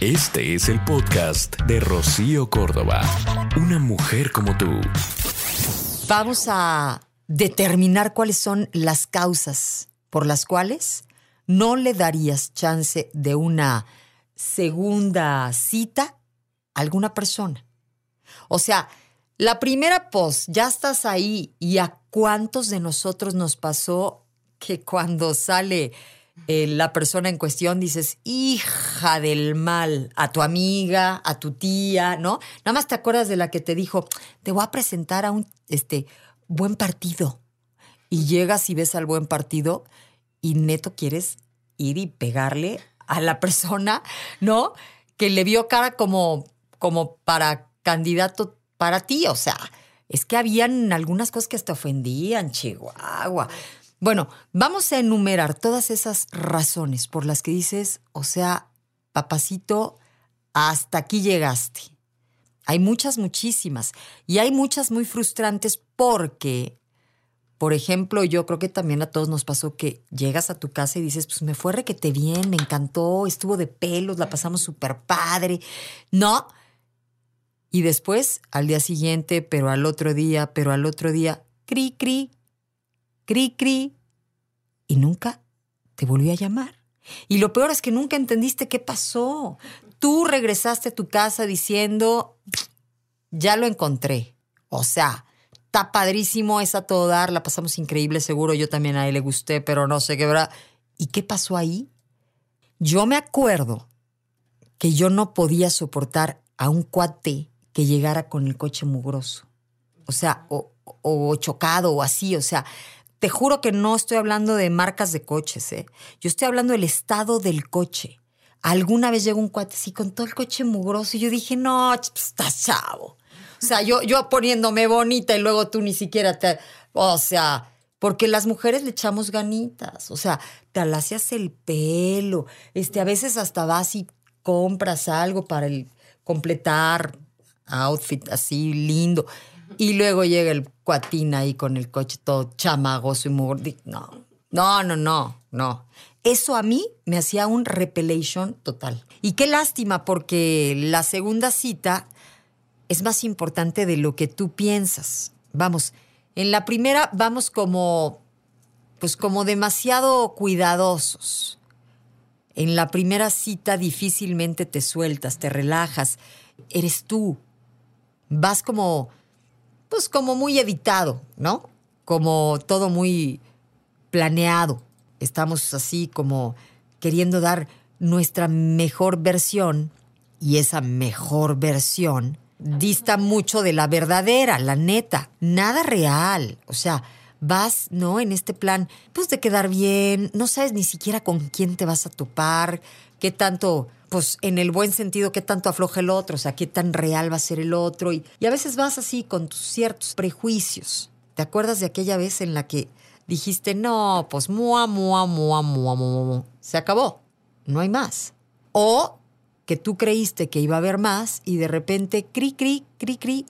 Este es el podcast de Rocío Córdoba. Una mujer como tú. Vamos a determinar cuáles son las causas por las cuales no le darías chance de una segunda cita a alguna persona. O sea, la primera post, ya estás ahí y a cuántos de nosotros nos pasó que cuando sale eh, la persona en cuestión dices, hija del mal, a tu amiga, a tu tía, ¿no? Nada más te acuerdas de la que te dijo, te voy a presentar a un este, buen partido. Y llegas y ves al buen partido y neto quieres ir y pegarle a la persona, ¿no? Que le vio cara como, como para candidato para ti. O sea, es que habían algunas cosas que hasta ofendían, Chihuahua. Bueno, vamos a enumerar todas esas razones por las que dices, o sea, papacito, hasta aquí llegaste. Hay muchas, muchísimas. Y hay muchas muy frustrantes porque, por ejemplo, yo creo que también a todos nos pasó que llegas a tu casa y dices, pues me fue requete bien, me encantó, estuvo de pelos, la pasamos súper padre. No. Y después, al día siguiente, pero al otro día, pero al otro día, cri, cri, cri, cri, y nunca te volvió a llamar. Y lo peor es que nunca entendiste qué pasó. Tú regresaste a tu casa diciendo, ya lo encontré. O sea, está padrísimo, es a todo dar, la pasamos increíble, seguro yo también a él le gusté, pero no sé qué, ¿verdad? ¿Y qué pasó ahí? Yo me acuerdo que yo no podía soportar a un cuate que llegara con el coche mugroso. O sea, o, o chocado o así, o sea, te juro que no estoy hablando de marcas de coches, ¿eh? Yo estoy hablando del estado del coche. Alguna vez llegó un cuate así con todo el coche mugroso y yo dije, no, pues, estás chavo. O sea, yo, yo poniéndome bonita y luego tú ni siquiera te... O sea, porque las mujeres le echamos ganitas. O sea, te alacias el pelo. Este, a veces hasta vas y compras algo para el completar outfit así lindo. Y luego llega el cuatín ahí con el coche todo chamagoso y muy... No, no, no, no, no. Eso a mí me hacía un repelation total. Y qué lástima porque la segunda cita es más importante de lo que tú piensas. Vamos, en la primera vamos como, pues como demasiado cuidadosos. En la primera cita difícilmente te sueltas, te relajas, eres tú. Vas como pues como muy editado, ¿no? Como todo muy planeado. Estamos así como queriendo dar nuestra mejor versión y esa mejor versión dista mucho de la verdadera, la neta, nada real. O sea, vas, ¿no? En este plan, pues de quedar bien, no sabes ni siquiera con quién te vas a topar, qué tanto pues en el buen sentido, qué tanto afloja el otro, o sea, qué tan real va a ser el otro. Y, a veces vas así con tus ciertos prejuicios. ¿Te acuerdas de aquella vez en la que dijiste, no, pues mua, mua, mua, mua, mua, se acabó, no hay más? O que tú creíste que iba a haber más y de repente, cri, cri, cri, cri,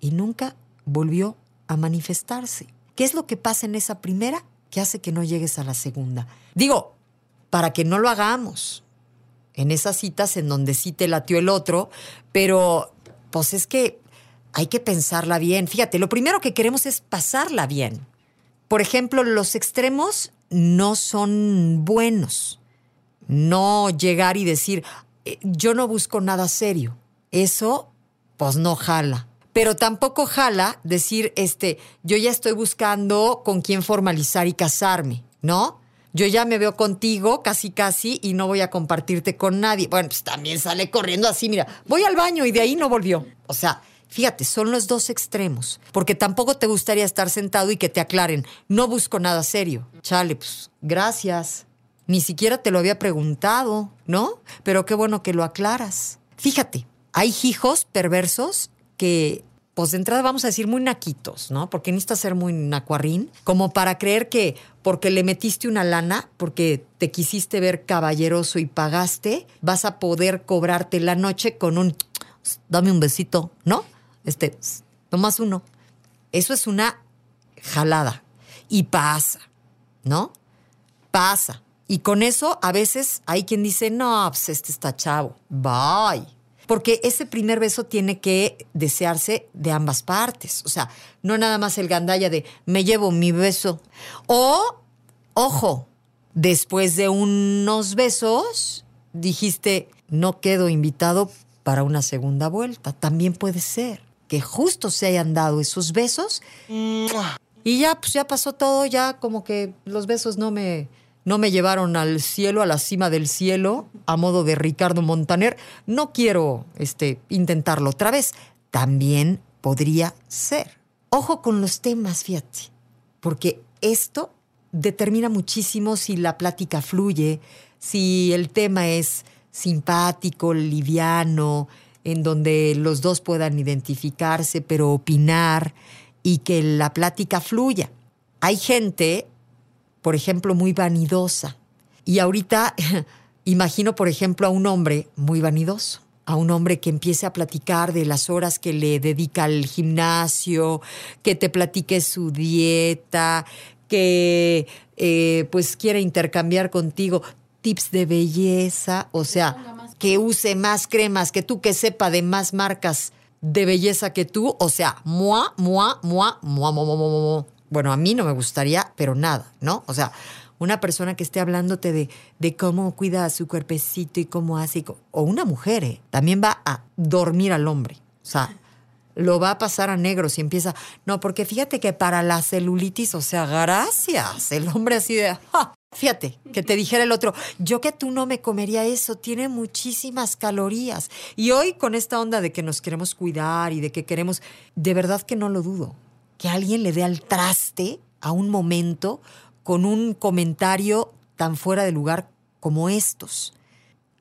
y nunca volvió a manifestarse. ¿Qué es lo que pasa en esa primera que hace que no llegues a la segunda? Digo, para que no lo hagamos en esas citas en donde sí te latió el otro, pero pues es que hay que pensarla bien. Fíjate, lo primero que queremos es pasarla bien. Por ejemplo, los extremos no son buenos. No llegar y decir, eh, yo no busco nada serio. Eso, pues no jala. Pero tampoco jala decir, este, yo ya estoy buscando con quién formalizar y casarme, ¿no? Yo ya me veo contigo casi casi y no voy a compartirte con nadie. Bueno, pues también sale corriendo así, mira, voy al baño y de ahí no volvió. O sea, fíjate, son los dos extremos, porque tampoco te gustaría estar sentado y que te aclaren, no busco nada serio. Chale, pues gracias. Ni siquiera te lo había preguntado, ¿no? Pero qué bueno que lo aclaras. Fíjate, hay hijos perversos que pues de entrada vamos a decir muy naquitos, ¿no? Porque necesitas ser muy nacuarrín, como para creer que porque le metiste una lana, porque te quisiste ver caballeroso y pagaste, vas a poder cobrarte la noche con un dame un besito, ¿no? Este, nomás uno. Eso es una jalada. Y pasa, ¿no? Pasa. Y con eso, a veces hay quien dice, no, pues este está chavo. Bye. Porque ese primer beso tiene que desearse de ambas partes. O sea, no nada más el gandalla de me llevo mi beso. O, ojo, después de unos besos, dijiste, no quedo invitado para una segunda vuelta. También puede ser que justo se hayan dado esos besos y ya, pues ya pasó todo, ya como que los besos no me, no me llevaron al cielo, a la cima del cielo, a modo de Ricardo Montaner. No quiero este, intentarlo otra vez. También podría ser. Ojo con los temas, fíjate, porque esto determina muchísimo si la plática fluye, si el tema es simpático, liviano, en donde los dos puedan identificarse, pero opinar y que la plática fluya. Hay gente, por ejemplo, muy vanidosa. Y ahorita imagino, por ejemplo, a un hombre muy vanidoso, a un hombre que empiece a platicar de las horas que le dedica al gimnasio, que te platique su dieta, que eh, pues quiere intercambiar contigo tips de belleza, o sea, que use más cremas que tú, que sepa de más marcas de belleza que tú, o sea, mua, mua, mua, mua, mua, mua, mua. Bueno, a mí no me gustaría, pero nada, ¿no? O sea, una persona que esté hablándote de, de cómo cuida su cuerpecito y cómo hace, o una mujer, ¿eh? también va a dormir al hombre. O sea, lo va a pasar a negro si empieza. No, porque fíjate que para la celulitis, o sea, gracias. El hombre así de. Fíjate, que te dijera el otro, yo que tú no me comería eso, tiene muchísimas calorías. Y hoy con esta onda de que nos queremos cuidar y de que queremos, de verdad que no lo dudo, que alguien le dé al traste a un momento con un comentario tan fuera de lugar como estos.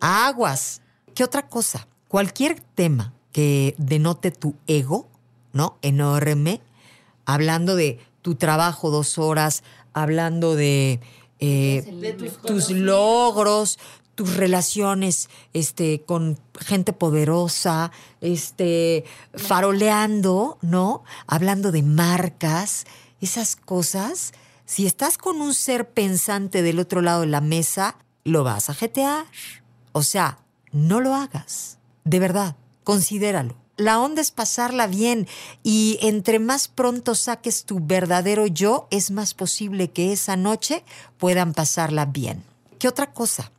Aguas. ¿Qué otra cosa? Cualquier tema que denote tu ego, ¿no? Enorme, hablando de tu trabajo dos horas, hablando de eh, tus, logros, tus relaciones este, con gente poderosa, este, faroleando, ¿no? Hablando de marcas, esas cosas. Si estás con un ser pensante del otro lado de la mesa, lo vas a jetear. O sea, no lo hagas. De verdad, considéralo la onda es pasarla bien y entre más pronto saques tu verdadero yo, es más posible que esa noche puedan pasarla bien. ¿Qué otra cosa?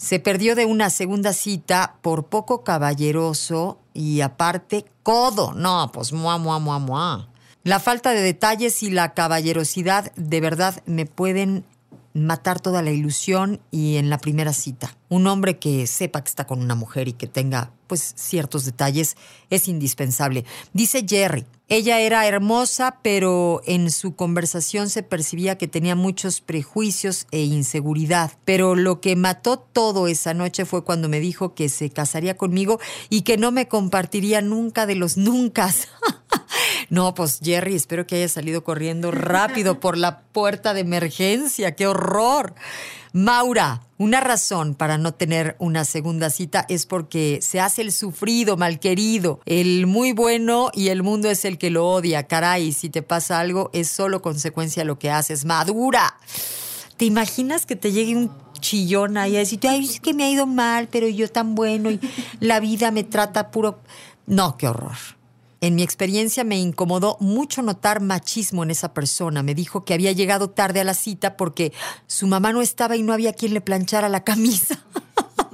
Se perdió de una segunda cita por poco caballeroso y aparte codo. No, pues mua, mua, mua, mua. La falta de detalles y la caballerosidad de verdad me pueden matar toda la ilusión y en la primera cita. Un hombre que sepa que está con una mujer y que tenga pues ciertos detalles es indispensable. Dice Jerry, ella era hermosa, pero en su conversación se percibía que tenía muchos prejuicios e inseguridad. Pero lo que mató todo esa noche fue cuando me dijo que se casaría conmigo y que no me compartiría nunca de los nunca. No, pues Jerry, espero que haya salido corriendo rápido por la puerta de emergencia. ¡Qué horror! Maura, una razón para no tener una segunda cita es porque se hace el sufrido, malquerido, el muy bueno y el mundo es el que lo odia. Caray, si te pasa algo es solo consecuencia de lo que haces. Madura. ¿Te imaginas que te llegue un chillón ahí a decirte, ay, es que me ha ido mal, pero yo tan bueno y la vida me trata puro... No, qué horror. En mi experiencia me incomodó mucho notar machismo en esa persona. Me dijo que había llegado tarde a la cita porque su mamá no estaba y no había quien le planchara la camisa.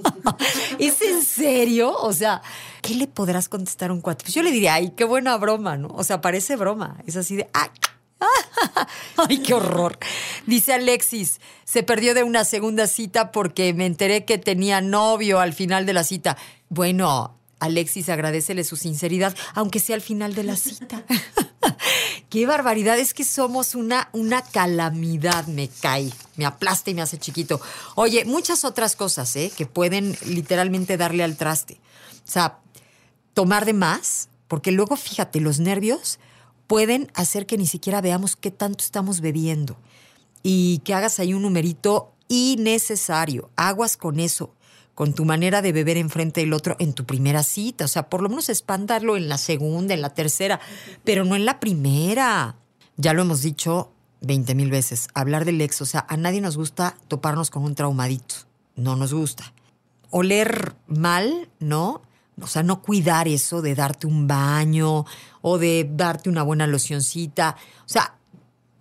¿Es en serio? O sea, ¿qué le podrás contestar a un cuate? Pues yo le diría, ay, qué buena broma, ¿no? O sea, parece broma. Es así de, ay, Ay, qué horror. Dice Alexis, se perdió de una segunda cita porque me enteré que tenía novio al final de la cita. Bueno, Alexis, agradecele su sinceridad, aunque sea al final de la cita. Qué barbaridad, es que somos una, una calamidad, me cae, me aplasta y me hace chiquito. Oye, muchas otras cosas, ¿eh? Que pueden literalmente darle al traste. O sea, tomar de más, porque luego, fíjate, los nervios pueden hacer que ni siquiera veamos qué tanto estamos bebiendo y que hagas ahí un numerito innecesario. Aguas con eso con tu manera de beber enfrente del otro en tu primera cita. O sea, por lo menos espantarlo en la segunda, en la tercera, pero no en la primera. Ya lo hemos dicho 20 mil veces, hablar del ex. O sea, a nadie nos gusta toparnos con un traumadito. No nos gusta. Oler mal, ¿no? O sea, no cuidar eso de darte un baño o de darte una buena locioncita. O sea,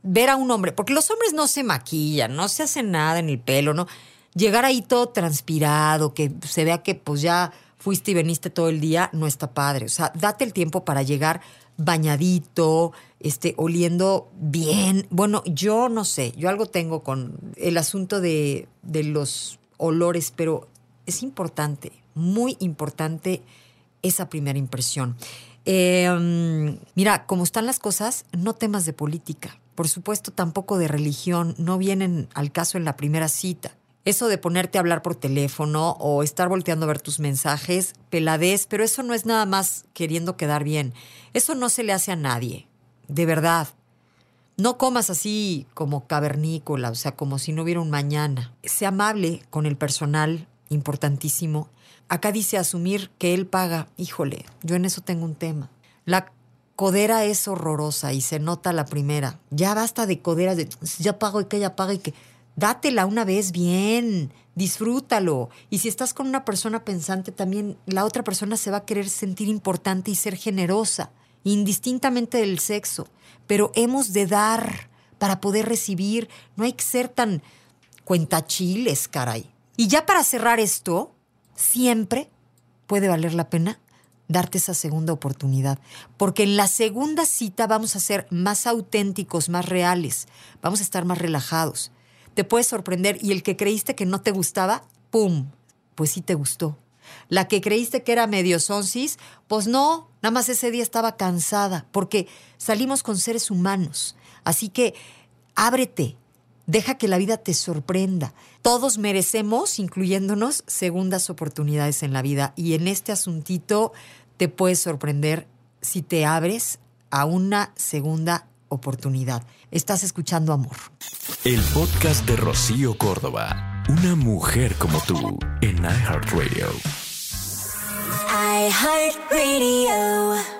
ver a un hombre, porque los hombres no se maquillan, no se hacen nada en el pelo, ¿no? Llegar ahí todo transpirado, que se vea que pues ya fuiste y veniste todo el día, no está padre. O sea, date el tiempo para llegar bañadito, este, oliendo bien. Bueno, yo no sé, yo algo tengo con el asunto de, de los olores, pero es importante, muy importante esa primera impresión. Eh, mira, como están las cosas, no temas de política. Por supuesto, tampoco de religión, no vienen al caso en la primera cita. Eso de ponerte a hablar por teléfono o estar volteando a ver tus mensajes, peladez, pero eso no es nada más queriendo quedar bien. Eso no se le hace a nadie, de verdad. No comas así como cavernícola, o sea, como si no hubiera un mañana. Sé amable con el personal, importantísimo. Acá dice asumir que él paga. Híjole, yo en eso tengo un tema. La codera es horrorosa y se nota la primera. Ya basta de coderas de ya pago y que ella paga y que dátela una vez bien, disfrútalo. Y si estás con una persona pensante, también la otra persona se va a querer sentir importante y ser generosa, indistintamente del sexo. Pero hemos de dar para poder recibir. No hay que ser tan cuentachiles, caray. Y ya para cerrar esto, siempre puede valer la pena darte esa segunda oportunidad, porque en la segunda cita vamos a ser más auténticos, más reales, vamos a estar más relajados. Te puedes sorprender y el que creíste que no te gustaba, ¡pum! Pues sí te gustó. La que creíste que era medio sonsis, pues no, nada más ese día estaba cansada, porque salimos con seres humanos. Así que ábrete, Deja que la vida te sorprenda. Todos merecemos, incluyéndonos, segundas oportunidades en la vida. Y en este asuntito te puedes sorprender si te abres a una segunda oportunidad. Estás escuchando Amor. El podcast de Rocío Córdoba. Una mujer como tú en iHeartRadio. iHeartRadio.